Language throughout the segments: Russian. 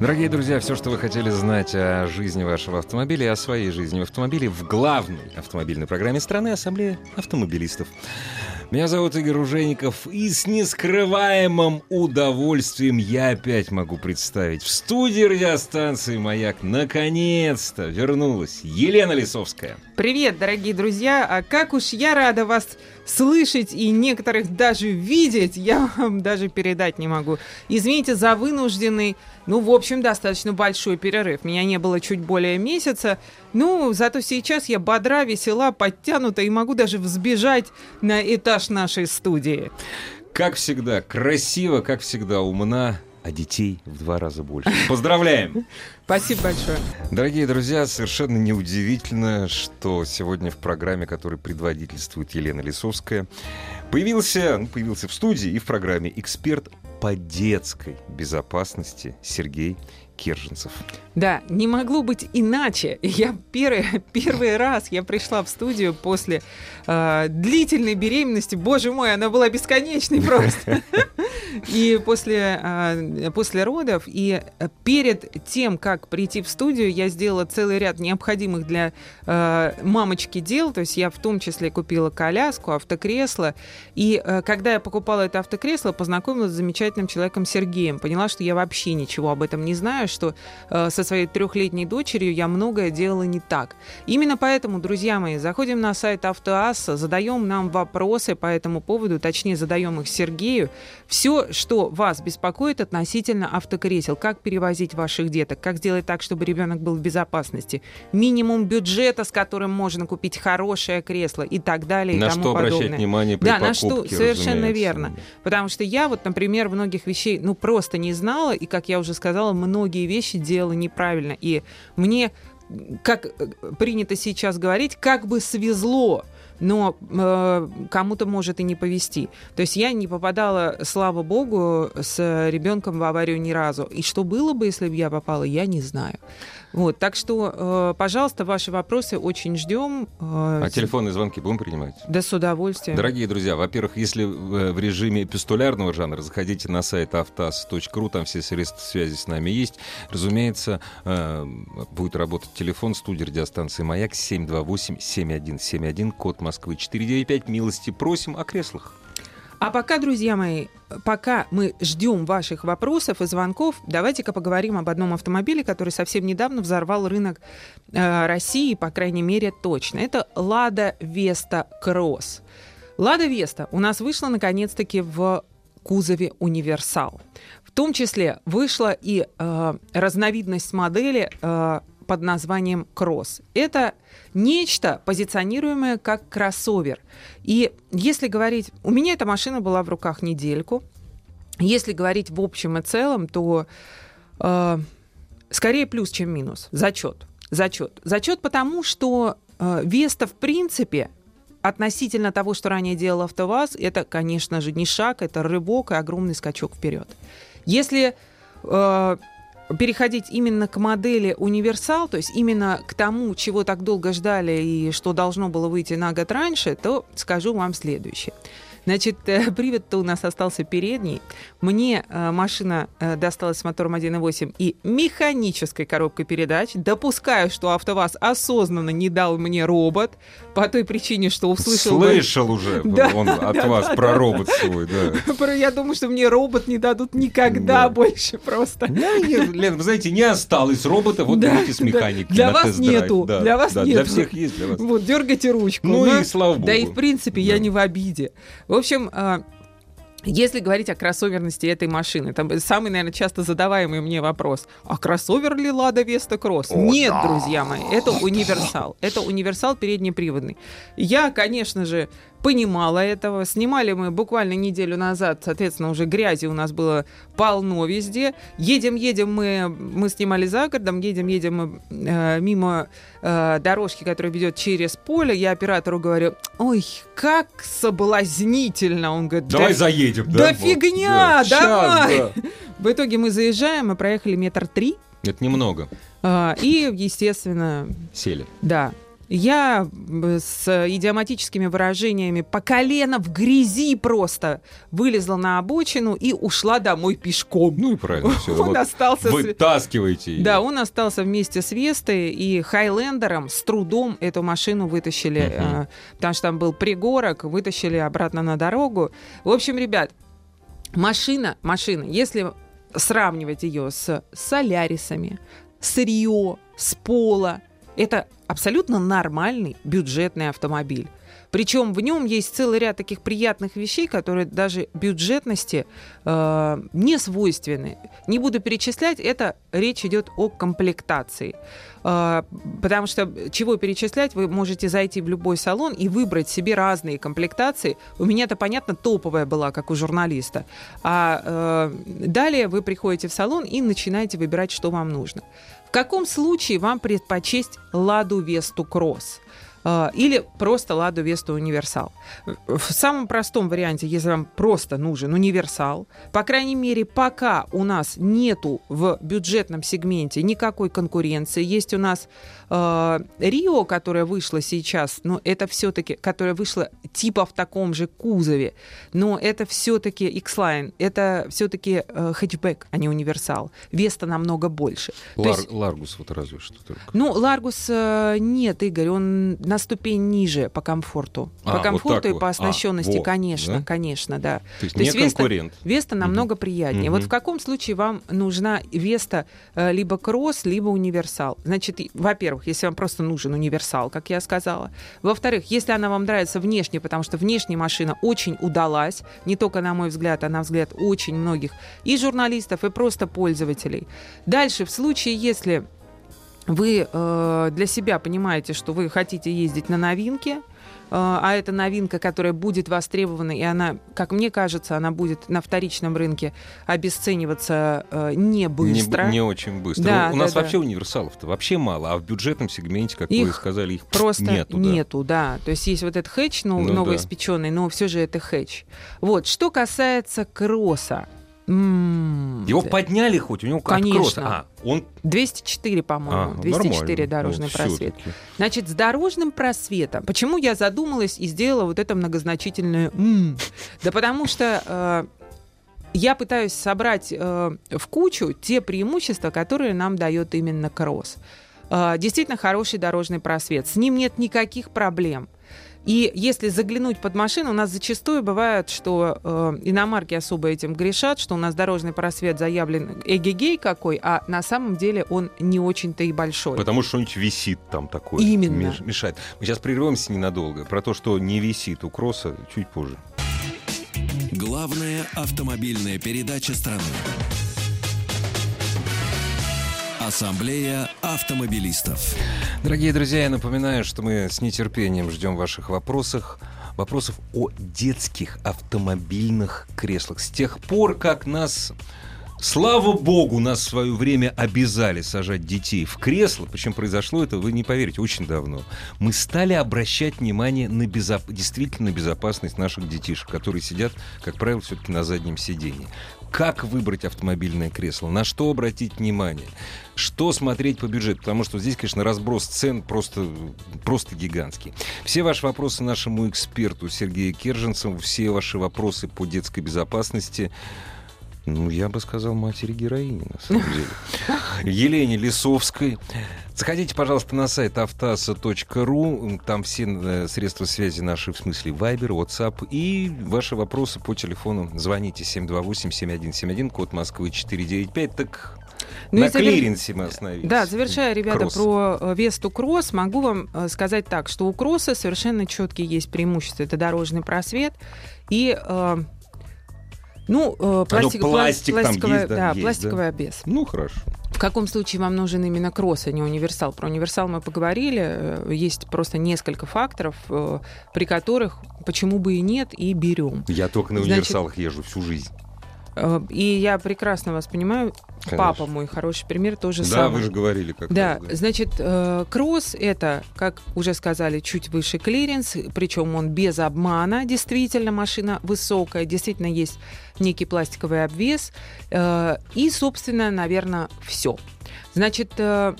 Дорогие друзья, все, что вы хотели знать о жизни вашего автомобиля и о своей жизни в автомобиле в главной автомобильной программе страны Ассамблея автомобилистов. Меня зовут Игорь Ужеников, и с нескрываемым удовольствием я опять могу представить в студии радиостанции «Маяк» наконец-то вернулась Елена Лисовская. Привет, дорогие друзья! А как уж я рада вас слышать и некоторых даже видеть, я вам даже передать не могу. Извините за вынужденный, ну, в общем, достаточно большой перерыв. Меня не было чуть более месяца. Ну, зато сейчас я бодра, весела, подтянута и могу даже взбежать на этаж нашей студии. Как всегда, красиво, как всегда, умна, а детей в два раза больше. Поздравляем! Спасибо большое. Дорогие друзья, совершенно неудивительно, что сегодня в программе, которой предводительствует Елена Лисовская, появился, ну, появился в студии и в программе эксперт по детской безопасности Сергей Керженцев. Да, не могло быть иначе. Я первый, первый раз я пришла в студию после э, длительной беременности. Боже мой, она была бесконечной просто. И после, э, после родов, и перед тем, как прийти в студию, я сделала целый ряд необходимых для э, мамочки дел. То есть я в том числе купила коляску, автокресло. И э, когда я покупала это автокресло, познакомилась с замечательным человеком Сергеем. Поняла, что я вообще ничего об этом не знаю, что со своей трехлетней дочерью я многое делала не так. Именно поэтому, друзья мои, заходим на сайт Автоасса, задаем нам вопросы по этому поводу, точнее, задаем их Сергею. Все, что вас беспокоит относительно автокресел, как перевозить ваших деток, как сделать так, чтобы ребенок был в безопасности, минимум бюджета, с которым можно купить хорошее кресло и так далее на и тому что подобное. обращать внимание при да, покупке, на что совершенно разумеется. верно. Потому что я вот, например, многих вещей, ну, просто не знала, и, как я уже сказала, многие вещи делала неправильно. И мне, как э, принято сейчас говорить, как бы свезло, но э, кому-то может и не повезти. То есть я не попадала, слава богу, с ребенком в аварию ни разу. И что было бы, если бы я попала, я не знаю. Вот, так что, э, пожалуйста, ваши вопросы очень ждем. Э, А телефонные звонки будем принимать? Да с удовольствием. Дорогие друзья, во-первых, если в в режиме эпистолярного жанра, заходите на сайт автаз.ру, там все средства связи с нами есть. Разумеется, э, будет работать телефон студии радиостанции «Маяк» 728-7171, код Москвы 495. Милости просим о креслах. А пока, друзья мои, пока мы ждем ваших вопросов и звонков, давайте-ка поговорим об одном автомобиле, который совсем недавно взорвал рынок э, России, по крайней мере, точно. Это Лада Веста Кросс. Лада Веста у нас вышла наконец-таки в кузове универсал. В том числе вышла и э, разновидность модели э, под названием Кросс. Это нечто, позиционируемое как кроссовер. И если говорить... У меня эта машина была в руках недельку. Если говорить в общем и целом, то э, скорее плюс, чем минус. Зачет. Зачет. Зачет потому, что э, Веста, в принципе, относительно того, что ранее делал АвтоВАЗ, это, конечно же, не шаг, это рывок и огромный скачок вперед. Если э, переходить именно к модели универсал, то есть именно к тому, чего так долго ждали и что должно было выйти на год раньше, то скажу вам следующее. Значит, э, привод-то у нас остался передний. Мне э, машина э, досталась с мотором 1.8 и механической коробкой передач. Допускаю, что АвтоВАЗ осознанно не дал мне робот по той причине, что услышал... бы- Слышал уже Да, он от да, вас да, про да. робот свой, да. Я думаю, что мне робот не дадут никогда Да. больше просто. Да, нет, Лен, вы знаете, не осталось робота, вот Да, давайте с да. механикой Для вас нету, Да, для вас да, нету. Для всех есть, для вас. Вот, дергайте ручку. Ну Да. и слава богу. Да и в принципе я Да. не в обиде. В общем, а, если говорить о кроссоверности этой машины, там самый, наверное, часто задаваемый мне вопрос, а кроссовер ли Лада Веста Кросс? Нет, друзья мои, это универсал. Это универсал переднеприводный. Я, конечно же, понимала этого. Снимали мы буквально неделю назад, соответственно, уже грязи у нас было полно везде. Едем, едем мы, мы снимали за городом, едем, едем мы э, мимо э, дорожки, которая ведет через поле. Я оператору говорю, ой, как соблазнительно. Он говорит, Давай да, заедем, да, да? фигня, да. давай. Щас, да. В итоге мы заезжаем, мы проехали метр три. Это немного. э, и, естественно, Сели. да. Я с идиоматическими выражениями по колено в грязи просто вылезла на обочину и ушла домой пешком. Ну и правильно. Все. Он остался с- Вытаскивайте ее. Да, он остался вместе с Вестой и Хайлендером с трудом эту машину вытащили, э, потому что там был пригорок, вытащили обратно на дорогу. В общем, ребят, машина, машина, если сравнивать ее с солярисами, с Рио, с Пола, это абсолютно нормальный бюджетный автомобиль. Причем в нем есть целый ряд таких приятных вещей, которые даже бюджетности э, не свойственны. Не буду перечислять, это речь идет о комплектации. Э, потому что чего перечислять, вы можете зайти в любой салон и выбрать себе разные комплектации. У меня это, понятно, топовая была, как у журналиста. А э, далее вы приходите в салон и начинаете выбирать, что вам нужно. В каком случае вам предпочесть Ладу Весту Кросс? Э, Или просто Ладу Весту Универсал. В самом простом варианте, если вам просто нужен универсал, по крайней мере, пока у нас нету в бюджетном сегменте никакой конкуренции, есть у нас э, Рио, которая вышла сейчас, но это все-таки, которая вышла типа в таком же кузове, но это все-таки X-Line, это все-таки э, хэтчбэк, а не универсал. Веста намного больше. Лар- есть- Ларгус вот разве что только. ну, Ларгус э, нет, Игорь, он на ступень ниже по комфорту. А, по вот комфорту и вот. по А, оснащенности, во, конечно, да? конечно, да. То есть То не есть Веста- конкурент. Веста намного приятнее. Вот Мгм. в каком случае вам нужна Веста э, либо кросс, либо универсал? Значит, и- во-первых, если вам просто нужен универсал, как я сказала. Во-вторых, если она вам нравится внешне, потому что внешне машина очень удалась, не только на мой взгляд, а на взгляд очень многих и журналистов, и просто пользователей. Дальше, в случае, если вы э, для себя понимаете, что вы хотите ездить на новинке, а это новинка, которая будет востребована, и она, как мне кажется, она будет на вторичном рынке обесцениваться э, не Не, быстро. б- не очень быстро. Да, У нас да, вообще да. универсалов-то вообще мало, а в бюджетном сегменте, как вы Их сказали, их Просто нету. нету, да. да. То есть есть вот этот хэтч, ну, Ну новоиспеченный, но все же это хэтч. Вот, что касается кросса. М, Его подняли хоть, у него как Конечно. кросс. А, он 204, по-моему. а, 204 нормально. дорожный Вот просвет. всё-таки. Значит, с дорожным просветом. Почему я задумалась и сделала вот это многозначительное «м»? Да потому что э, я пытаюсь собрать э, в кучу те преимущества, которые нам дает именно кросс. Э, действительно хороший дорожный просвет. С ним нет никаких проблем. И если заглянуть под машину, у нас зачастую бывает, что э, иномарки особо этим грешат, что у нас дорожный просвет заявлен эгегей какой, а на самом деле он не очень-то и большой. Потому что что-нибудь висит там такое. Именно. меш- Мешает. Мы сейчас прервемся ненадолго. Про то, что не висит у кросса, чуть позже. Главная автомобильная передача страны. Ассамблея автомобилистов. Дорогие друзья, я напоминаю, что мы с нетерпением ждем ваших вопросов. Вопросов о детских автомобильных креслах. С тех пор, как нас, слава богу, нас в свое время обязали сажать детей в кресло, причем произошло это, вы не поверите, очень давно, мы стали обращать внимание на безоп... действительно безопасность наших детишек, которые сидят, как правило, все-таки на заднем сидении. Как выбрать автомобильное кресло? На что обратить внимание? Что смотреть по бюджету? Потому что здесь, конечно, разброс цен просто, просто гигантский. Все ваши вопросы нашему эксперту Сергею Керженцеву, все ваши вопросы по детской безопасности, ну, я бы сказал, матери героини, на самом деле. Елене Лисовской. Заходите, пожалуйста, на сайт автаса.ру. Там все э, средства связи наши, в смысле Viber, WhatsApp. И ваши вопросы по телефону. Звоните 728-7171, код Москвы 495. Так Ну на завер- клиренсе мы остановились. Да, завершая, ребята, Кросс. про э, Весту Кросс, могу вам э, сказать так, что у Кросса совершенно четкие есть преимущества. Это дорожный просвет и э, ну, э, пластик- пластик там пластиковая, есть, да, да, есть, пластиковый обвес. Ну, хорошо. В каком случае вам нужен именно кросс, а не универсал? Про универсал мы поговорили. Э, есть просто несколько факторов, э, при которых почему бы и нет, и берем. Я только на Значит, универсалах езжу всю жизнь. Э, И я прекрасно вас понимаю. Конечно. Папа мой хороший пример тоже Да, самое. вы же говорили как Да, раз, значит, э, кросс это, как уже сказали, чуть выше клиренс, причем он без обмана, действительно машина высокая, действительно есть некий пластиковый обвес, э, и, собственно, наверное, все. Значит, эта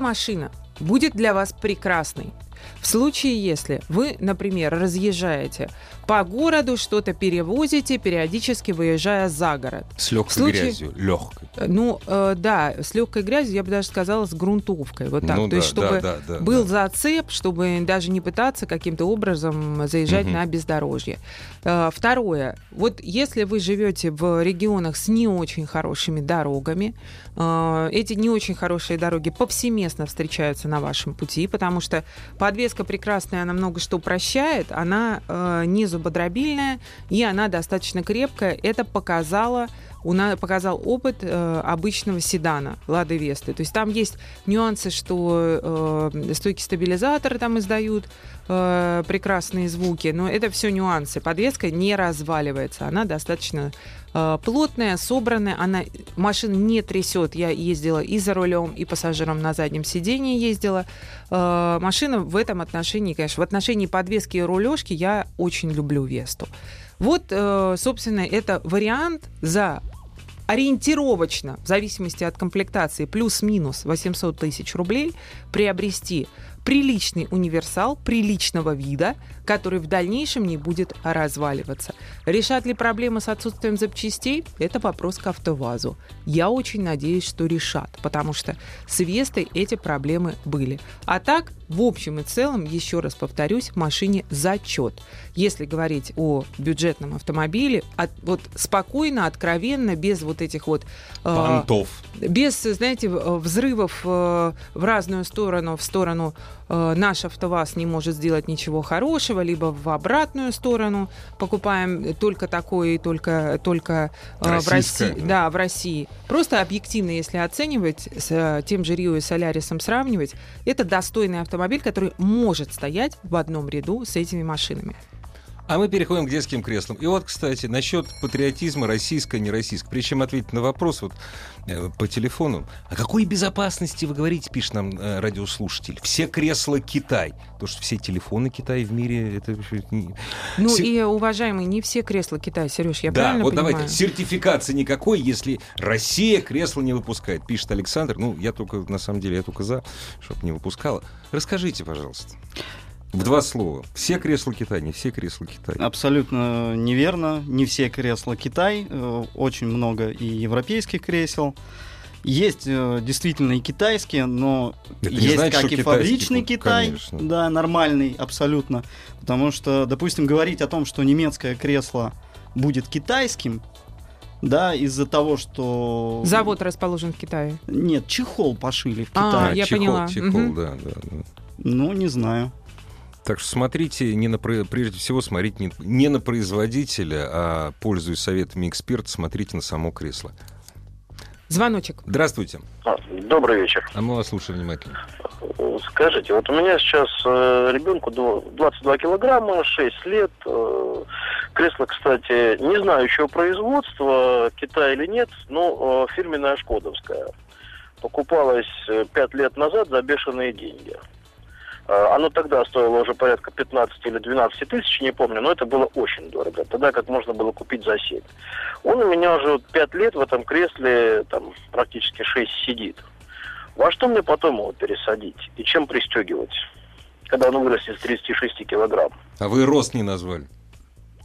машина будет для вас прекрасной. В случае, если вы, например, разъезжаете по городу, что-то перевозите, периодически выезжая за город. С легкой случае- грязью. Легкой. Э, Ну, э, да, с легкой грязью, я бы даже сказала, с грунтовкой. Вот так. Ну То да, есть, чтобы да, да, да, был да. зацеп, чтобы даже не пытаться каким-то образом заезжать Мгм. на бездорожье. Э, Второе. Вот если вы живете в регионах с не очень хорошими дорогами, э, эти не очень хорошие дороги повсеместно встречаются на вашем пути, потому что подвеска прекрасная, она много что прощает, она э, не зубодробильная, и она достаточно крепкая. Это показало у нас показал опыт э, обычного седана Лады Весты. То есть там есть нюансы, что э, стойки стабилизатора там издают э, прекрасные звуки, но это все нюансы. Подвеска не разваливается, она достаточно э, плотная, собранная, она машина не трясет. Я ездила и за рулем, и пассажиром на заднем сидении ездила. Э, машина в этом отношении, конечно, в отношении подвески и рулежки я очень люблю Весту. Вот, э, собственно, это вариант за ориентировочно, в зависимости от комплектации, плюс-минус 800 тысяч рублей, приобрести приличный универсал приличного вида, который в дальнейшем не будет разваливаться. Решат ли проблемы с отсутствием запчастей? Это вопрос к АвтоВАЗу. Я очень надеюсь, что решат, потому что с Вестой эти проблемы были. А так, в общем и целом, еще раз повторюсь, машине зачет. Если говорить о бюджетном автомобиле, от- вот спокойно, откровенно, без вот этих вот... э, Понтов. без, знаете, в- взрывов э, в разную сторону, в сторону э, наш АвтоВАЗ не может сделать ничего хорошего, либо в обратную сторону покупаем только такое и только, только э, в России. да. Да, в России. Просто объективно, если оценивать, с э, тем же Рио и Солярисом сравнивать, это достойный автомобиль, который может стоять в одном ряду с этими машинами. А мы переходим к детским креслам. И вот, кстати, насчет патриотизма российско не российско. Прежде чем ответить на вопрос вот, э, по телефону, о какой безопасности вы говорите, пишет нам э, радиослушатель. Все кресла Китай. То, что все телефоны Китай в мире, это... вообще не- Ну Се- и, уважаемые, не все кресла Китая, Сереж, я да, правильно вот понимаю? давайте, сертификации никакой, если Россия кресла не выпускает, пишет Александр. Ну, я только, на самом деле, я только за, чтобы не выпускала. Расскажите, пожалуйста. В два слова. Все кресла Китай, не все кресла Китай. Абсолютно неверно. Не все кресла Китай. Э, Очень много и европейских кресел. Есть э, действительно и китайские, но Это есть значит, как и фабричный Китай, конечно. да, нормальный абсолютно. Потому что, допустим, говорить о том, что немецкое кресло будет китайским, да, из-за того, что... Завод расположен в Китае. Нет, чехол пошили в А, Китае. я чехол, поняла. Чехол, Мгм. да, да, да. Ну, не знаю. Так что смотрите, не на, прежде всего, смотрите не, не на производителя, а, пользуясь советами эксперта, смотрите на само кресло. Звоночек. Здравствуйте. А, Добрый вечер. А мы вас слушаем внимательно. Скажите, вот у меня сейчас э, ребенку дво- 22 килограмма, 6 лет. э, кресло, кстати, не знаю еще производства, Китай или нет, но э, фирменная шкодовская. Покупалось 5 лет назад за бешеные деньги. Э, оно тогда стоило уже порядка 15 или 12 тысяч, не помню, но это было очень дорого. Тогда как можно было купить за 7. Он у меня уже 5 лет в этом кресле, там практически 6 сидит. Во что мне потом его пересадить? И чем пристегивать? Когда он вырастет с 36 килограмм. А вы рост не назвали.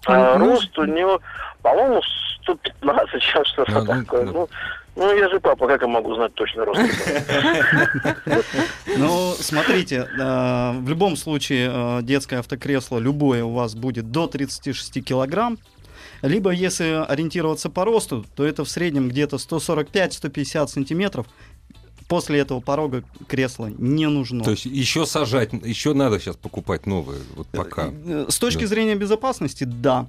А рост у него, по-моему, 115, сейчас что-то Ну, такое. ну. Ну, ну, я же папа, как я могу знать точно рост? Ну, смотрите, э, в любом случае э, детское автокресло любое у вас будет до 36 килограмм. Либо, если ориентироваться по росту, то это в среднем где-то 145-150 сантиметров. После этого порога кресла не нужно. То есть еще сажать, еще надо сейчас покупать новые, вот пока. Э, С точки Да. зрения безопасности, да.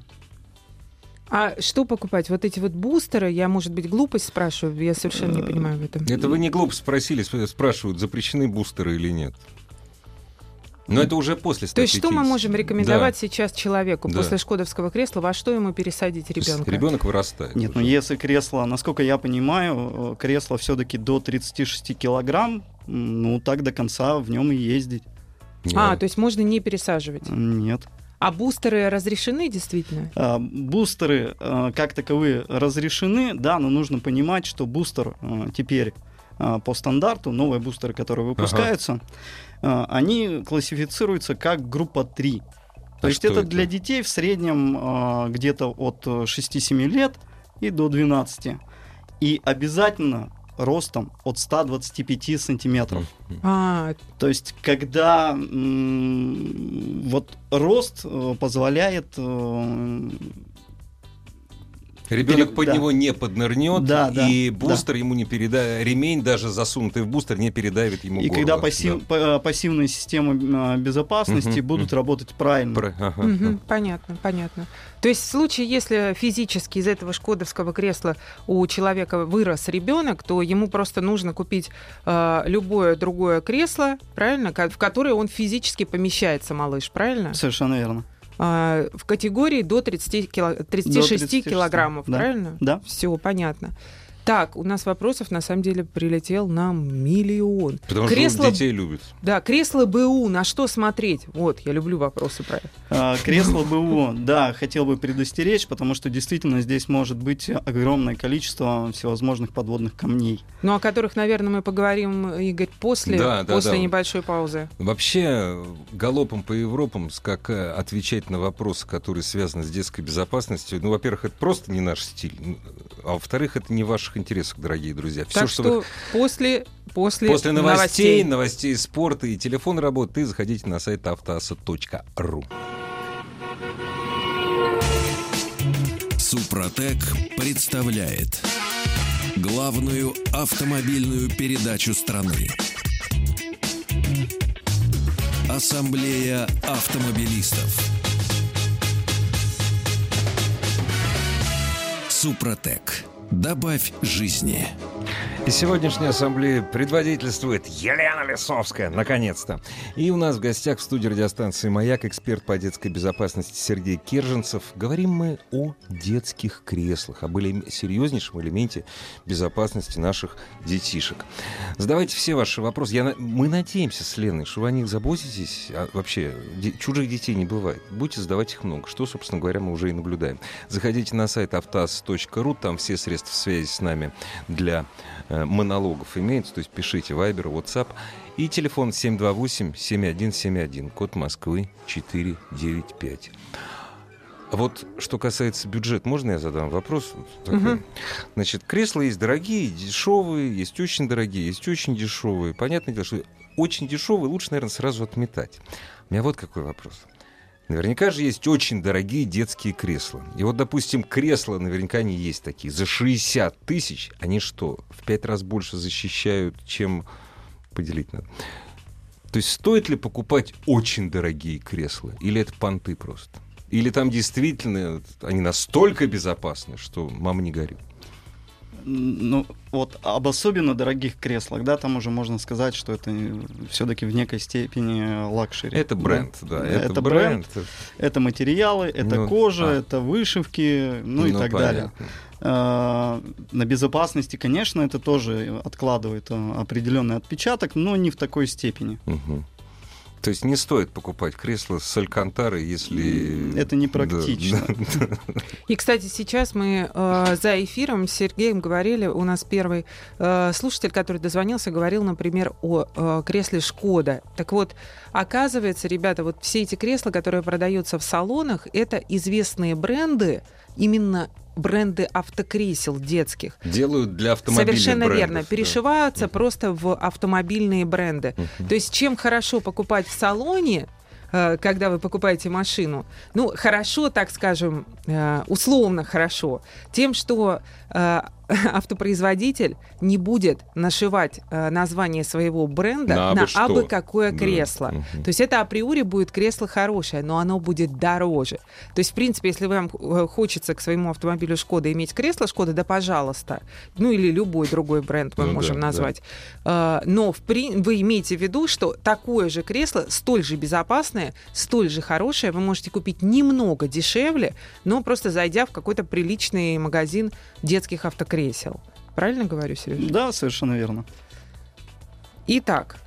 А что покупать? Вот эти вот бустеры, я, может быть, глупость спрашиваю, я совершенно не понимаю в этом. Это вы не глупо спросили, сп- спрашивают, запрещены бустеры или нет. Но это уже после То есть что мы можем рекомендовать сейчас человеку Да. после шкодовского кресла? Во что ему пересадить ребенка? Ребенок вырастает. Нет, ну если кресло, насколько я понимаю, э, кресло все-таки до 36 килограмм, ну так до конца в нем и ездить. А, Нет. то есть можно не пересаживать. Нет. А бустеры разрешены действительно? А, Бустеры э, как таковые разрешены, да, но нужно понимать, что бустер э, теперь по стандарту, новые бустеры, которые выпускаются, э, они классифицируются как группа 3. То А есть это, это? для детей в среднем э, где-то от э, 6-7 лет и до 12. И обязательно ростом от 125 сантиметров. А, То есть, когда м, вот рост э, позволяет э, Ребенок под да. него не поднырнет, Да, да, и да. бустер ему не передает, ремень даже засунутый в бустер не передавит ему И горло. когда пассив- Да. па- пассивные системы э, безопасности Мгм, будут мгм. работать правильно. Про- ага, мгм, понятно, понятно. То есть в случае, если физически из этого шкодовского кресла у человека вырос ребенок, то ему просто нужно купить э, любое другое кресло, правильно, в которое он физически помещается, малыш, правильно? Совершенно верно. А, в категории до 30 кило- 36 36, килограммов, да. правильно? Да. Все понятно. Так, у нас вопросов на самом деле прилетел нам миллион. Потому Кресло- что детей любят. Да, кресло БУ, на что смотреть? Вот, я люблю вопросы про это. А, Кресло БУ, да, хотел бы предостеречь, потому что действительно здесь может быть огромное количество всевозможных подводных камней. Ну, о которых, наверное, мы поговорим, Игорь, после, Да, да, после да. небольшой паузы. Вообще, галопом по Европам скакая, отвечать на вопросы, которые связаны с детской безопасностью, ну, во-первых, это просто не наш стиль, а во-вторых, это не ваших интересах, дорогие друзья. Все, так что что, вы после, после, После новостей, новостей спорта и телефон работы, заходите на сайт автоаса.ру. Супротек представляет главную автомобильную передачу страны. Ассамблея автомобилистов. Супротек. Добавь жизни. И сегодняшняя ассамблея предводительствует Елена Лисовская, наконец-то. И у нас в гостях в студии радиостанции «Маяк» эксперт по детской безопасности Сергей Керженцев. Говорим мы о детских креслах, об серьезнейшем элементе безопасности наших детишек. Задавайте все ваши вопросы. Я Мы надеемся с Леной, что вы о них заботитесь. А вообще, де- чужих детей не бывает. Будете задавать их много, что, собственно говоря, мы уже и наблюдаем. Заходите на сайт автоаз.ру, там все средства связи с нами для э, монологов имеются, то есть пишите Viber, WhatsApp и телефон 728-7171, код Москвы 495. А вот что касается бюджета, можно я задам вопрос? Вот? Мгм. Значит, кресла есть дорогие, дешевые, есть очень дорогие, есть очень дешевые. Понятное дело, что очень дешевые лучше, наверное, сразу отметать. У меня вот какой вопрос. Наверняка же есть очень дорогие детские кресла. И вот, допустим, кресла, наверняка они есть такие, за 60 тысяч, они что, в пять раз больше защищают, чем поделить надо? То есть стоит ли покупать очень дорогие кресла? Или это понты просто? Или там действительно они настолько безопасны, что мама не горит? Ну, вот об особенно дорогих креслах, да, там уже можно сказать, что это все-таки в некой степени лакшери. Это бренд, да. Да, это, это бренд. Это материалы, это Ну, кожа, а. это вышивки, ну, и так далее. понятно. А, На безопасности, конечно, это тоже откладывает а, определенный отпечаток, но не в такой степени. Мгм. То есть не стоит покупать кресло с алькантарой, если... Это непрактично. Да, да. И, кстати, сейчас мы э, за эфиром с Сергеем говорили, у нас первый э, слушатель, который дозвонился, говорил, например, о э, кресле Шкода. Так вот, оказывается, ребята, вот все эти кресла, которые продаются в салонах, это известные бренды, именно бренды автокресел детских. Делают для автомобильных Совершенно брендов, верно. да. Перешиваются Мгм. просто в автомобильные бренды. Мгм. То есть чем хорошо покупать в салоне, э, когда вы покупаете машину, ну, хорошо, так скажем, э, условно хорошо, тем, что э, автопроизводитель не будет нашивать э, название своего бренда На на, абы что. абы какое Да. кресло. Мгм. То есть это априори будет кресло хорошее, но оно будет дороже. То есть, в принципе, если вам э, хочется к своему автомобилю Шкода иметь кресло Шкода, да пожалуйста. Ну или любой другой бренд мы Ну можем да, да. назвать. Э, Но в при- вы имеете в виду, что такое же кресло, столь же безопасное, столь же хорошее, вы можете купить немного дешевле, но просто зайдя в какой-то приличный магазин детских автокресел. Правильно говорю, Сереж? Да, совершенно верно. Итак,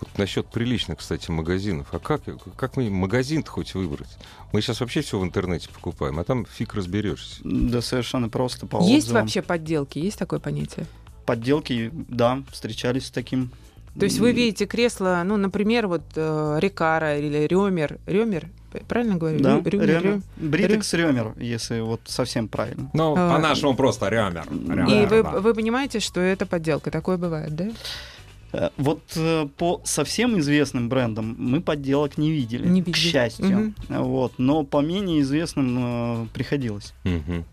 Вот насчет приличных, кстати, магазинов. А как, как мы магазин-то хоть выбрать? Мы сейчас вообще все в интернете покупаем, а там фиг разберешься. Да, совершенно просто по есть отзывам. вообще подделки? Есть такое понятие? Подделки, да, встречались с таким. То есть вы видите кресло, ну, например, вот э, Рикара или Ремер. Ремер? Правильно говорю? Да, Рю- Рю- Рёмер. Рю- Бритекс Рёмер, если вот совсем правильно. Ну, А, по-нашему просто рямер. И вы, вы понимаете, что это подделка. Такое бывает, да? Э, Вот э, по совсем известным брендам мы подделок не видели, Не к видели. счастью. Вот, но по менее известным э, приходилось. Мгм.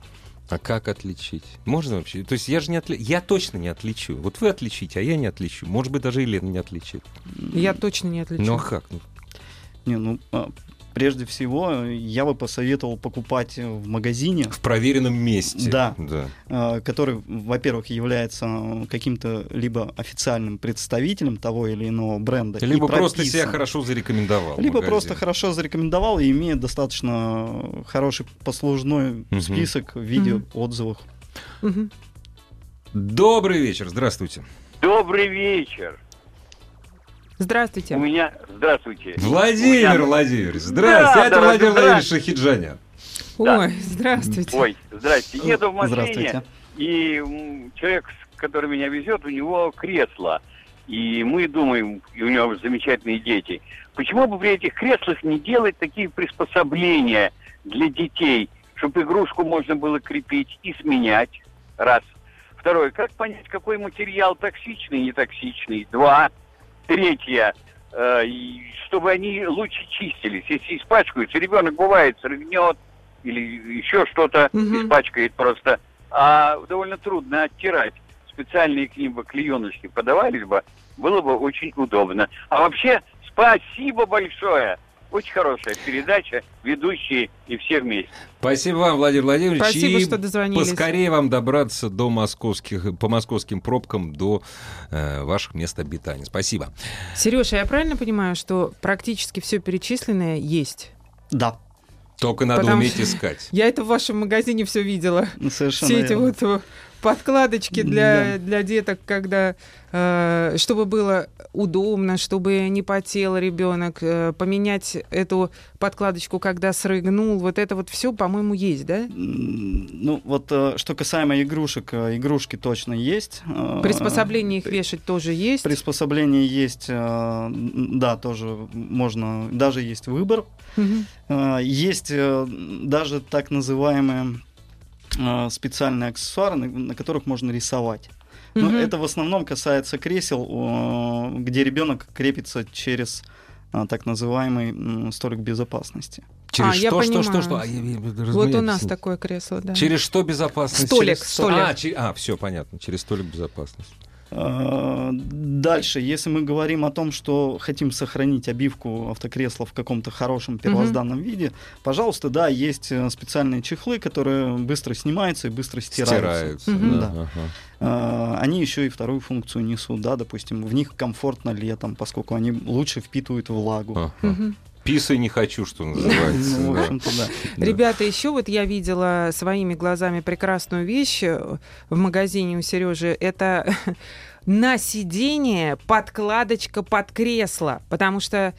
А как отличить? Можно вообще? То есть я же не отли... Я точно не отличу. Вот вы отличите, а я не отличу. Может быть, даже и Лена не отличит. Я точно не отличу. Ну а как? Ну, Не, ну, а, прежде всего, я бы посоветовал покупать э, в магазине, В проверенном месте. Да. да. э, который, во-первых, является э, каким-то либо официальным представителем того или иного бренда. Либо просто себя хорошо зарекомендовал. Либо магазин. просто хорошо зарекомендовал и имеет достаточно хороший послужной Мгм. список в виде Мгм. отзывов. Мгм. Добрый вечер, здравствуйте. Добрый вечер. Здравствуйте. У меня... Здравствуйте. Владимир меня- Владимирович, здравствуйте. Да, Это да, Владимир. Владимирович Шахиджанян. Да. Ой, здравствуйте. Ой, здрасте. Еду в машине, Здравствуйте. и человек, который меня везет, у него кресло. И мы думаем, и у него замечательные дети, почему бы при этих креслах не делать такие приспособления для детей, чтобы игрушку можно было крепить и сменять, раз. Второе, как понять, какой материал токсичный, не токсичный, два. Третье, э, чтобы они лучше чистились. Если испачкаются, ребенок бывает, срыгнет или еще что-то Мгм. испачкает просто. А довольно трудно оттирать. Специальные к ним бы клееночки подавались бы, было бы очень удобно. А вообще, спасибо большое. Очень хорошая передача, ведущие и все вместе. Спасибо вам, Владимир Владимирович. Спасибо, и что дозвонились. Поскорее вам добраться до московских, по московским пробкам до э, ваших мест обитания. Спасибо. Сережа, я правильно понимаю, что практически все перечисленное есть? Да, Только надо Потому уметь искать. Я это в вашем магазине все видела. совершенно Все эти верно. вот э, подкладочки для, Да. для деток, когда э, чтобы было удобно, чтобы не потел ребенок, э, поменять эту подкладочку, когда срыгнул, вот это вот все, по-моему, есть, да? Ну, вот э, что касаемо игрушек, игрушки точно есть. Приспособление их вешать тоже есть. Приспособление есть, да, тоже можно, даже есть выбор. Э, Есть даже так называемые специальные аксессуары, на, на которых можно рисовать. Но Мгм. это в основном касается кресел, э, где ребенок крепится через э, так называемый столик безопасности. Через А, я что, что, что, что? А, я- я- Вот у нас такое кресло, да. Через что безопасность? Столик, Через- столик. А, че- а, все понятно. Через столик безопасности. Э, Дальше, если мы говорим о том, что хотим сохранить обивку автокресла в каком-то хорошем первозданном виде, пожалуйста, да, есть э, специальные чехлы, которые быстро снимаются и быстро стираются. Стираются. Мгм. да, ага. Э, Они еще и вторую функцию несут, да, допустим, в них комфортно летом, поскольку они лучше впитывают влагу. Ага. Мгм. Писай не хочу, что называется. Ну, в общем-то, да. Да. Ребята, еще вот я видела своими глазами прекрасную вещь э, в магазине у Сережи. Это на сиденье подкладочка под кресло, потому что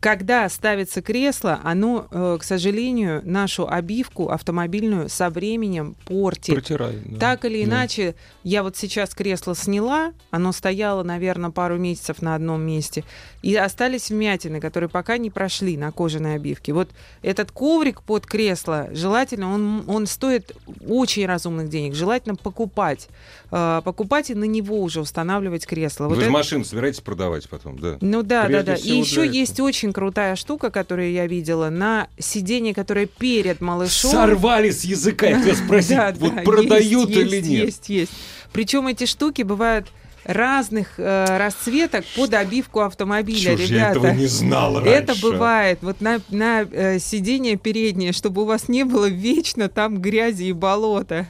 когда ставится кресло, оно, э, к сожалению, нашу обивку автомобильную со временем портит. Протирай. да. Так или Да. иначе, я вот сейчас кресло сняла, оно стояло, наверное, пару месяцев на одном месте, и остались вмятины, которые пока не прошли на кожаной обивке. Вот этот коврик под кресло, желательно, он, он стоит очень разумных денег, желательно покупать. Э, покупать и на него уже устанавливать кресло. Вы Вот же это- машину собираетесь продавать потом, да? ну да, Прежде да, да. И еще этого. есть очень очень крутая штука, которую я видела, на сиденье, которое перед малышом. Сорвали с языка, я хотел спросить, вот да, продают или нет? Есть, есть. Причем эти штуки бывают разных э, расцветок под обивку автомобиля, Чё ж я ребята. этого не знал Это раньше? бывает вот на, на э, сиденье переднее, чтобы у вас не было вечно там грязи и болота.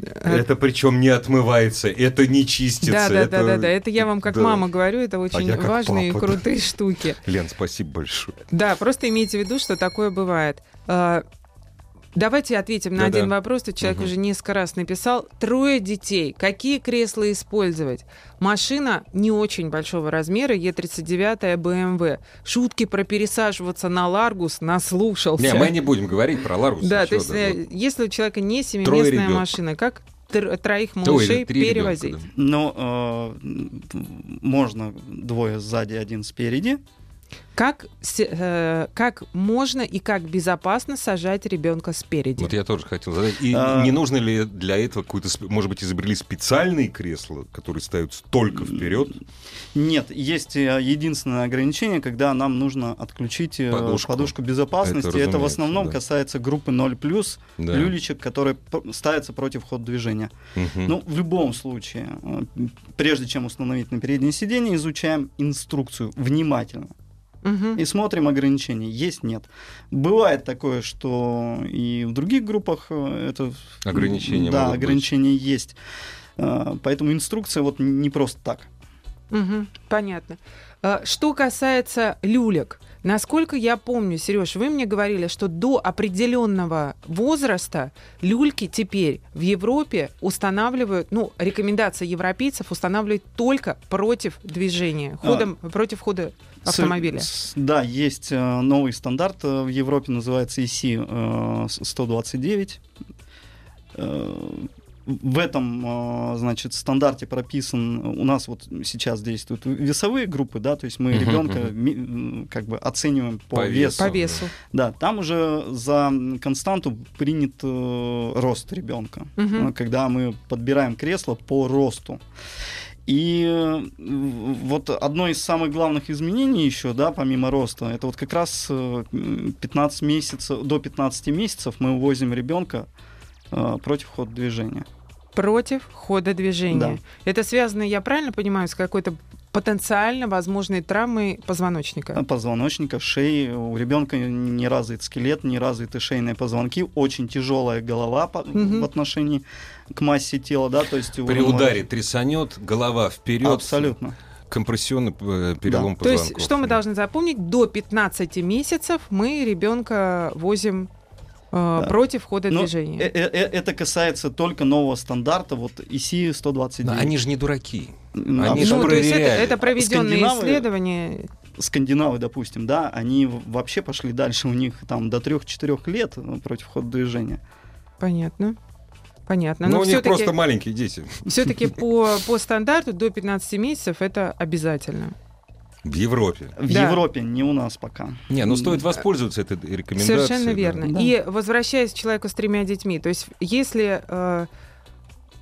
Это причем не отмывается, это не чистится. Да, да, это- да, да, да. Это я вам как да. А мама говорю, это очень я как важные и папа, да. крутые штуки. Лен, спасибо большое. Да, просто имейте в виду, что такое бывает. Давайте ответим на Да-да. один вопрос. Тут человек Мгм. уже несколько раз написал. Трое детей. Какие кресла использовать? Машина не очень большого размера, Е39 BMW. Шутки про пересаживаться на Ларгус наслушался. Не, мы не будем говорить про Ларгус. Да, то есть, да, э, вот. если у человека не семиместная машина, как тр- троих Ой, малышей ребёнка, перевозить? да. Но э, можно двое сзади, один спереди. Как, э, как можно и как безопасно сажать ребенка спереди? Вот я тоже хотел задать. И А- не нужно ли для этого какой-то, сп- может быть, изобрели специальные кресла, которые ставятся только вперед? Нет, есть э, единственное ограничение, когда нам нужно отключить э, Подушку. подушку, безопасности. Это Это, в основном да. касается группы 0+, Да. люлечек, которые ставятся против хода движения. Мгм. Ну, в любом случае, э, прежде чем установить на переднее сиденье, изучаем инструкцию внимательно. Мгм. И смотрим ограничения. Есть, нет. Бывает такое, что и в других группах э, это... Ограничения Да, могут быть. ограничения есть. Э, Поэтому инструкция вот не просто так. Мгм, понятно. А, Что касается люлек, насколько я помню, Сереж, вы мне говорили, что до определенного возраста люльки теперь в Европе устанавливают, ну, рекомендация европейцев устанавливать только против движения, ходом, против хода автомобиля. С- с- Да, есть э, новый стандарт э, в Европе, называется EC э, с- 129. Э, В этом, э, значит, стандарте прописан, у нас вот сейчас действуют весовые группы, да, то есть мы ребенка как бы оцениваем по, По весу. По весу. Да, там уже за константу принят э, рост ребенка, когда мы подбираем кресло по росту. И э, вот одно из самых главных изменений еще, да, помимо роста, это вот как раз э, м, 15 месяцев, до 15 месяцев мы увозим ребенка э, против хода движения. Против хода движения. Да. Это связано, я правильно понимаю, с какой-то потенциально возможной травмой позвоночника? Позвоночника, шеи, у ребенка не развит скелет, не развиты шейные позвонки, очень тяжелая голова Мгм. в отношении к массе тела, да, то есть При ударе трясанет, голова вперед. Абсолютно. Компрессионный э, перелом То есть, позвонков. что мы должны запомнить? До 15 месяцев мы ребенка возим э, Да. против хода Но движения. э- э- э- это касается только нового стандарта, вот IC 129. Да, они же не дураки. Они же ну, то есть это, проверяли. это проведенные Скандинавы- исследования. Скандинавы, допустим, да, они вообще пошли дальше, у них там до 3-4 лет против хода движения. Понятно. Понятно. Но Но у них все-таки, просто маленькие дети. все-таки по, по стандарту до 15 месяцев это обязательно. В Европе. В Да. Европе, не у нас пока. Не, ну стоит воспользоваться этой рекомендацией. Совершенно верно. Да. И возвращаясь к человеку с тремя детьми, то есть если э,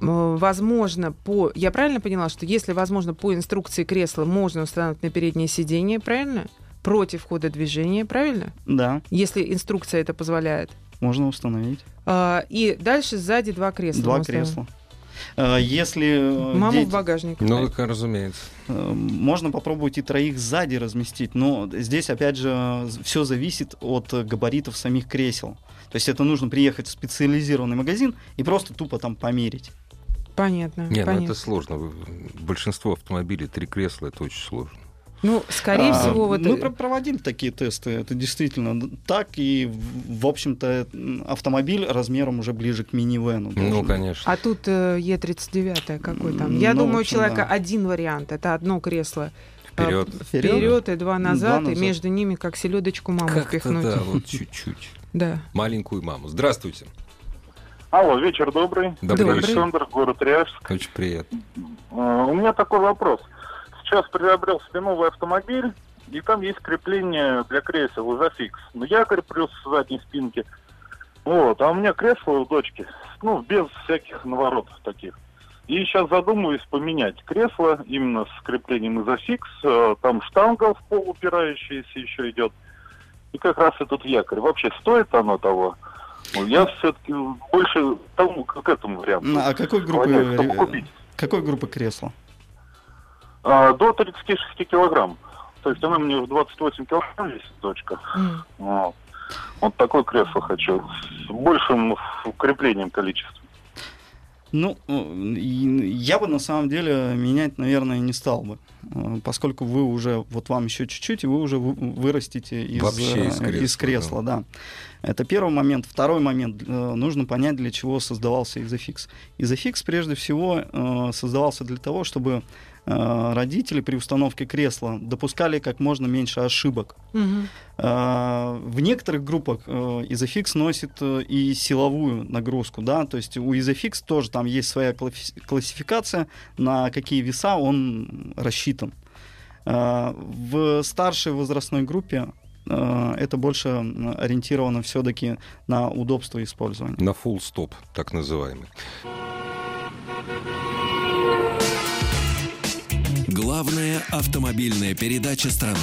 возможно по... Я правильно поняла, что если возможно по инструкции кресла можно установить на переднее сиденье, правильно? Против хода движения, правильно? Да, Если инструкция это позволяет. Можно установить. А, и дальше сзади два кресла. Два кресла. Э, Если э, Маму дети- в багажник. Ну, как разумеется. Э, Можно попробовать и троих сзади разместить, но здесь, опять же, все зависит от габаритов самих кресел. То есть это нужно приехать в специализированный магазин и просто тупо там померить. Понятно. Не, ну понятно. это сложно. Большинство автомобилей, три кресла, это очень сложно. Ну, скорее А, всего, вот... Мы про- проводили такие тесты, это действительно так, и, в общем-то, автомобиль размером уже ближе к минивену. Ну, конечно. А тут э, Е39 какой там? Я Ну, думаю, у человека да. один вариант. Это одно кресло. Вперед. А, Вперед и два назад, Два и назад. между ними как селедочку маму Как-то впихнуть. да, вот чуть-чуть. Да. Маленькую маму. Здравствуйте. Алло, вечер добрый. Добрый. Александр, город Ряжск. Очень приятно. Э, У меня такой вопрос. Сейчас приобрел себе новый автомобиль, и там есть крепление для кресел, изофикс. Но я креплю с задней спинки. Вот, а у меня кресло у дочки, ну, без всяких наворотов таких. И сейчас задумываюсь поменять кресло именно с креплением изофикс. Э, Там штанга в пол упирающаяся еще идет. И как раз этот якорь. Вообще стоит оно того? Ну, Я все-таки больше тому, к этому варианту. Ну, А какой группы, э, купить. какой группы кресла? А, до 36 килограмм. То есть она мне в 28 килограмм весит, дочка. М. Вот. Вот такое кресло хочу. С большим укреплением количества. Ну, э, я бы на самом деле менять, наверное, не стал бы, э, поскольку вы уже, вот вам еще чуть-чуть, и вы уже вы- вырастете из, Вообще из э, кресла, кресла, да. Это первый момент. Второй момент. э, Нужно понять, для чего создавался изофикс. Изофикс, прежде всего, э, создавался для того, чтобы э, родители при установке кресла допускали как можно меньше ошибок. А, В некоторых группах э, изофикс носит э, и силовую нагрузку, да, то есть у изофикс тоже там есть своя класси- классификация, на какие веса он рассчитан. В старшей возрастной группе э, это больше ориентировано все-таки на удобство использования. На full стоп, так называемый. Главная автомобильная передача страны.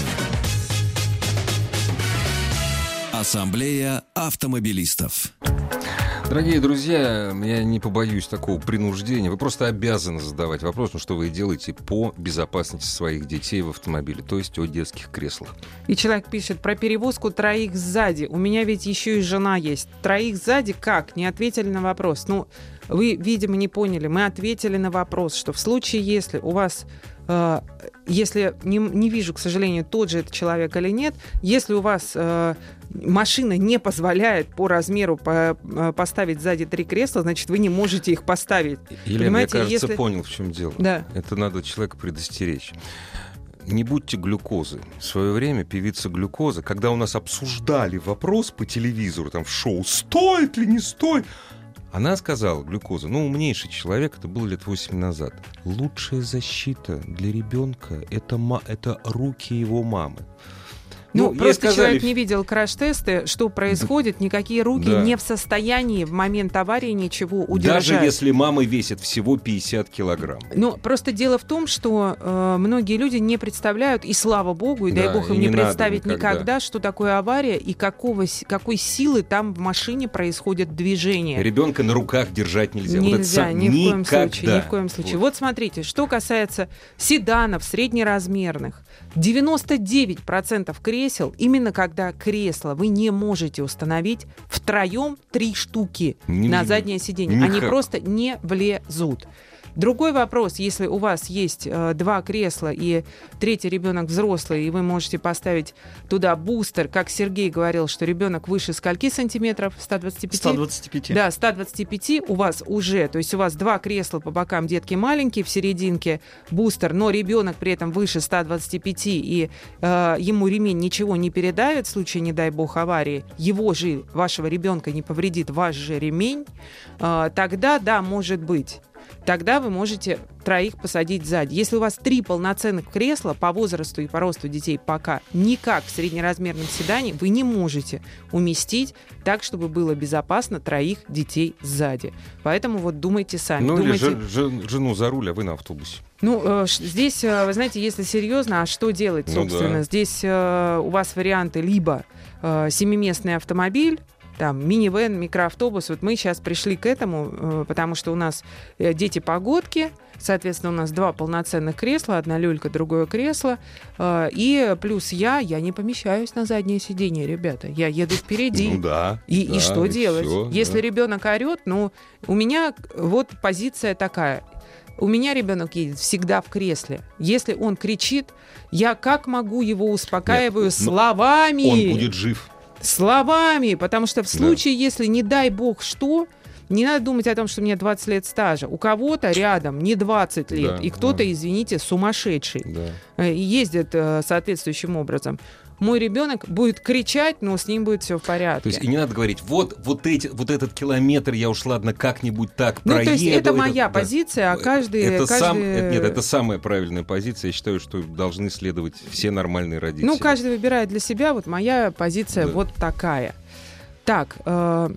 Ассамблея автомобилистов. Дорогие друзья, я не побоюсь такого принуждения. Вы просто обязаны задавать вопрос, ну что вы делаете по безопасности своих детей в автомобиле, то есть о детских креслах. И человек пишет про перевозку троих сзади. У меня ведь еще и жена есть. Троих сзади как? Не ответили на вопрос. Ну, вы, видимо, не поняли. Мы ответили на вопрос, что в случае, если у вас если не, не вижу, к сожалению, тот же это человек или нет, если у вас э, машина не позволяет по размеру по- э, поставить сзади три кресла, значит, вы не можете их поставить. Или, мне Понимаете, кажется, если- понял, в чем дело. Да. Это надо человека предостеречь. Не будьте глюкозы. В свое время певица глюкоза, когда у нас обсуждали вопрос по телевизору, там в шоу, стоит ли, не стоит, она сказала, глюкоза, ну, умнейший человек, это было лет 8 назад. Лучшая защита для ребенка это, это руки его мамы. Ну, ей просто сказали, человек не видел краш-тесты, что происходит, никакие руки Да. не в состоянии в момент аварии ничего удержать. Даже если мама весит всего 50 килограмм. Ну, просто дело в том, что э, многие люди не представляют, и слава богу, и дай Да, бог им не, не представить никогда. никогда. что такое авария и какого, какой силы там в машине происходит движение. Ребенка на руках держать нельзя. Вот Нельзя, сам- ни в коем никогда. случае, ни в коем случае. Вот. Вот смотрите, что касается седанов среднеразмерных, 99% кресел, именно когда кресло вы не можете установить втроем три штуки Не- на заднее сиденье, никак. они просто не влезут. Другой вопрос, если у вас есть э, два кресла и третий ребенок взрослый, и вы можете поставить туда бустер, как Сергей говорил, что ребенок выше скольки сантиметров? 125? 125. Да, 125 у вас уже, то есть у вас два кресла по бокам, детки маленькие, в серединке бустер, но ребенок при этом выше 125, и э, ему ремень ничего не передавит в случае, не дай бог, аварии, его же, вашего ребенка не повредит ваш же ремень, э, тогда, да, может быть. Тогда вы можете троих посадить сзади. Если у вас три полноценных кресла по возрасту и по росту детей пока никак в среднеразмерном седане, вы не можете уместить так, чтобы было безопасно троих детей сзади. Поэтому вот думайте сами. Ну, или думайте... жен- жен- жену за руль, а вы на автобусе. Ну, э, здесь, э, вы знаете, если серьезно, а что делать, Ну собственно? да. Здесь э, у вас варианты либо семиместный автомобиль, там, минивэн, микроавтобус. Вот мы сейчас пришли к этому, э, потому что у нас э, дети-погодки, соответственно, у нас два полноценных кресла, одна люлька, другое кресло, э, и плюс я, я не помещаюсь на заднее сиденье, ребята, я еду впереди. Ну да. И, да, и что делать? всё, Если да. ребенок орет, ну, у меня вот позиция такая. У меня ребенок едет всегда в кресле. Если он кричит, я как могу его успокаиваю Нет, ну, словами. Он будет жив. Словами, потому что в Да. случае, если не дай бог что, не надо думать о том, что мне 20 лет стажа. У кого-то рядом не 20 лет, Да, и кто-то, да. извините, сумасшедший Да. э, ездит э, соответствующим образом. Мой ребенок будет кричать, но с ним будет все в порядке. То есть и не надо говорить, вот, вот, эти, вот этот километр я уж, ладно, как-нибудь так Ну, проеду. то есть это это- моя да. позиция, а каждый... Это каждый... сам, это- нет, это самая правильная позиция. Я считаю, что должны следовать все нормальные родители. Ну, каждый выбирает для себя. Вот моя позиция Да. вот такая. Так, Э,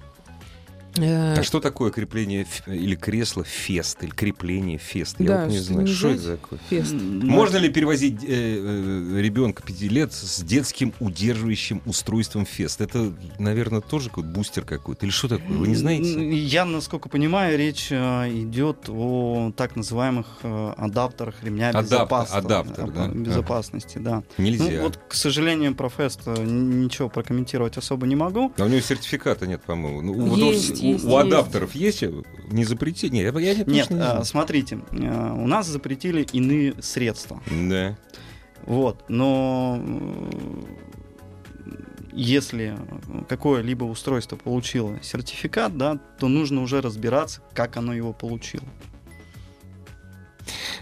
А что такое крепление или кресло фест, или крепление фест? Я Да, вот не что, знаю, не что это такое. Фест. Можно ли перевозить ребенка 5 лет с детским удерживающим устройством фест? Это, наверное, тоже какой-то бустер какой-то. Или что такое? Вы не знаете? Я, насколько понимаю, речь э, идет о так называемых э, адаптерах ремня Адап- безопасности. адаптер, да? Безопасности, да. Нельзя. Ну, вот, к сожалению, про фест э, ничего прокомментировать особо не могу. А у него сертификата нет, по-моему. Ну, Есть, у, есть, у адаптеров есть э, не запретить? Нет, я, я не, Нет, не знаю. смотрите, э, у нас запретили иные средства. Да. Вот, но если какое-либо устройство получило сертификат, да, то нужно уже разбираться, как оно его получило.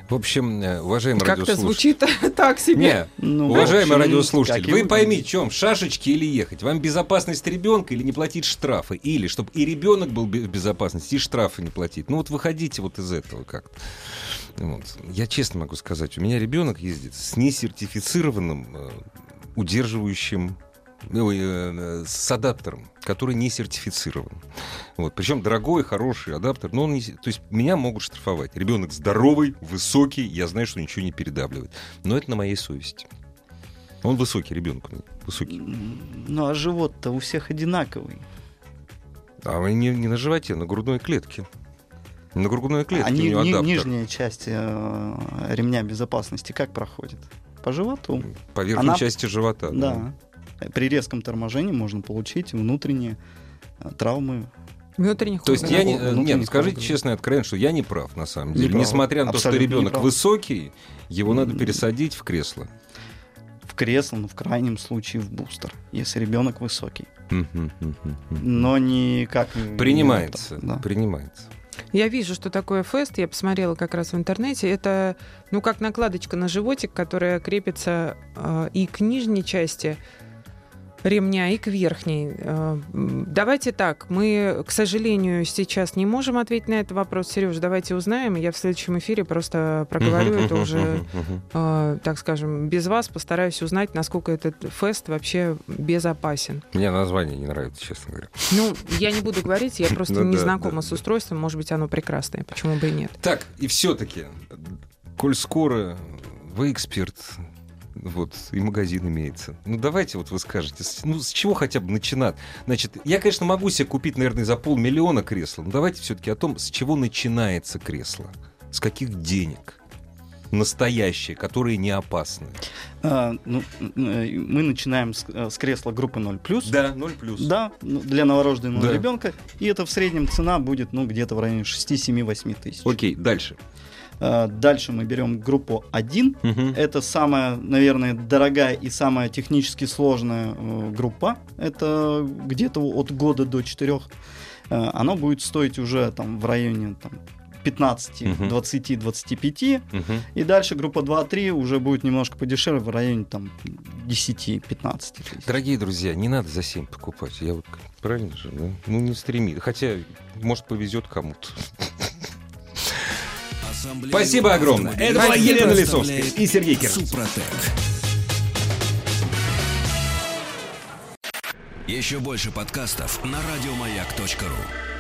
В общем, э, уважаемые Как-то радиослушатели. звучит так себе. Не, Ну, уважаемые общем, радиослушатели, как вы поймите, чем шашечки или ехать? Вам безопасность ребенка или не платить штрафы? Или чтобы и ребенок был в безопасности, и штрафы не платить? Ну вот выходите вот из этого как-то. Вот. Я честно могу сказать, у меня ребенок ездит с несертифицированным э, удерживающим ой, э, с адаптером, который не сертифицирован. Вот. Причем дорогой, хороший адаптер, но он не... То есть меня могут штрафовать. Ребенок здоровый, высокий, я знаю, что ничего не передавливает. Но это на моей совести. Он высокий, ребенок у меня высокий. Ну а живот-то у всех одинаковый. А не, не на животе, на грудной клетке. На грудной клетке а у ни- него ни- адаптер. нижняя часть э, ремня безопасности как проходит? По животу. По верхней Она- части живота. Да. При резком торможении можно получить внутренние э, травмы. Внутренних То есть я не... Ну, э, внутренних Нет, скажите органов. честно и откровенно, что я не прав, на самом Не деле. прав. Несмотря на то, что не ребенок высокий, его надо пересадить в кресло. В кресло, но в крайнем случае в бустер, если ребенок высокий. Но никак не... Принимается. Да. Принимается. Я вижу, что такое фест. Я посмотрела как раз в интернете. Это, ну, как накладочка на животик, которая крепится э, и к нижней части ремня, и к верхней. Э, давайте так. Мы, к сожалению, сейчас не можем ответить на этот вопрос. Сереж, давайте узнаем. Я в следующем эфире просто проговорю это уже, э, так скажем, без вас. Постараюсь узнать, насколько этот фест вообще безопасен. Мне название не нравится, честно говоря. Ну, я не буду говорить, я просто Ну не знакома с устройством. Может быть, оно прекрасное. Почему бы и нет? Так, и все-таки, коль скоро вы эксперт, вот, и магазин имеется. Ну, давайте вот вы скажете, с- ну, с чего хотя бы начинать? Значит, я, конечно, могу себе купить, наверное, за полмиллиона кресла, но давайте все-таки о том, с чего начинается кресло. С каких денег? Настоящие, которые не опасны. А, ну, э, мы начинаем с, э, с кресла группы 0+. Да, 0 плюс. Да, ну, для новорожденного Да. ребенка. И это в среднем цена будет ну, где-то в районе 6-7-8 тысяч. Окей, дальше. А, дальше мы берем группу 1. Мгм. Это самая, наверное, дорогая и самая технически сложная э, группа. Это где-то от года до 4. Оно будет стоить уже там, в районе там, 15, Мгм. 20, 25. Мгм. И дальше группа 2-3 уже будет немножко подешевле, в районе там 10-15 тысяч. Дорогие друзья, не надо за 7 покупать. Я вот правильно же, да? Ну, не стреми. Хотя, может, повезет кому-то. Ассамблею Спасибо огромное. Это была Елена Лисовская и Сергей Киров. Супротек. Еще больше подкастов на радиомаяк.ру.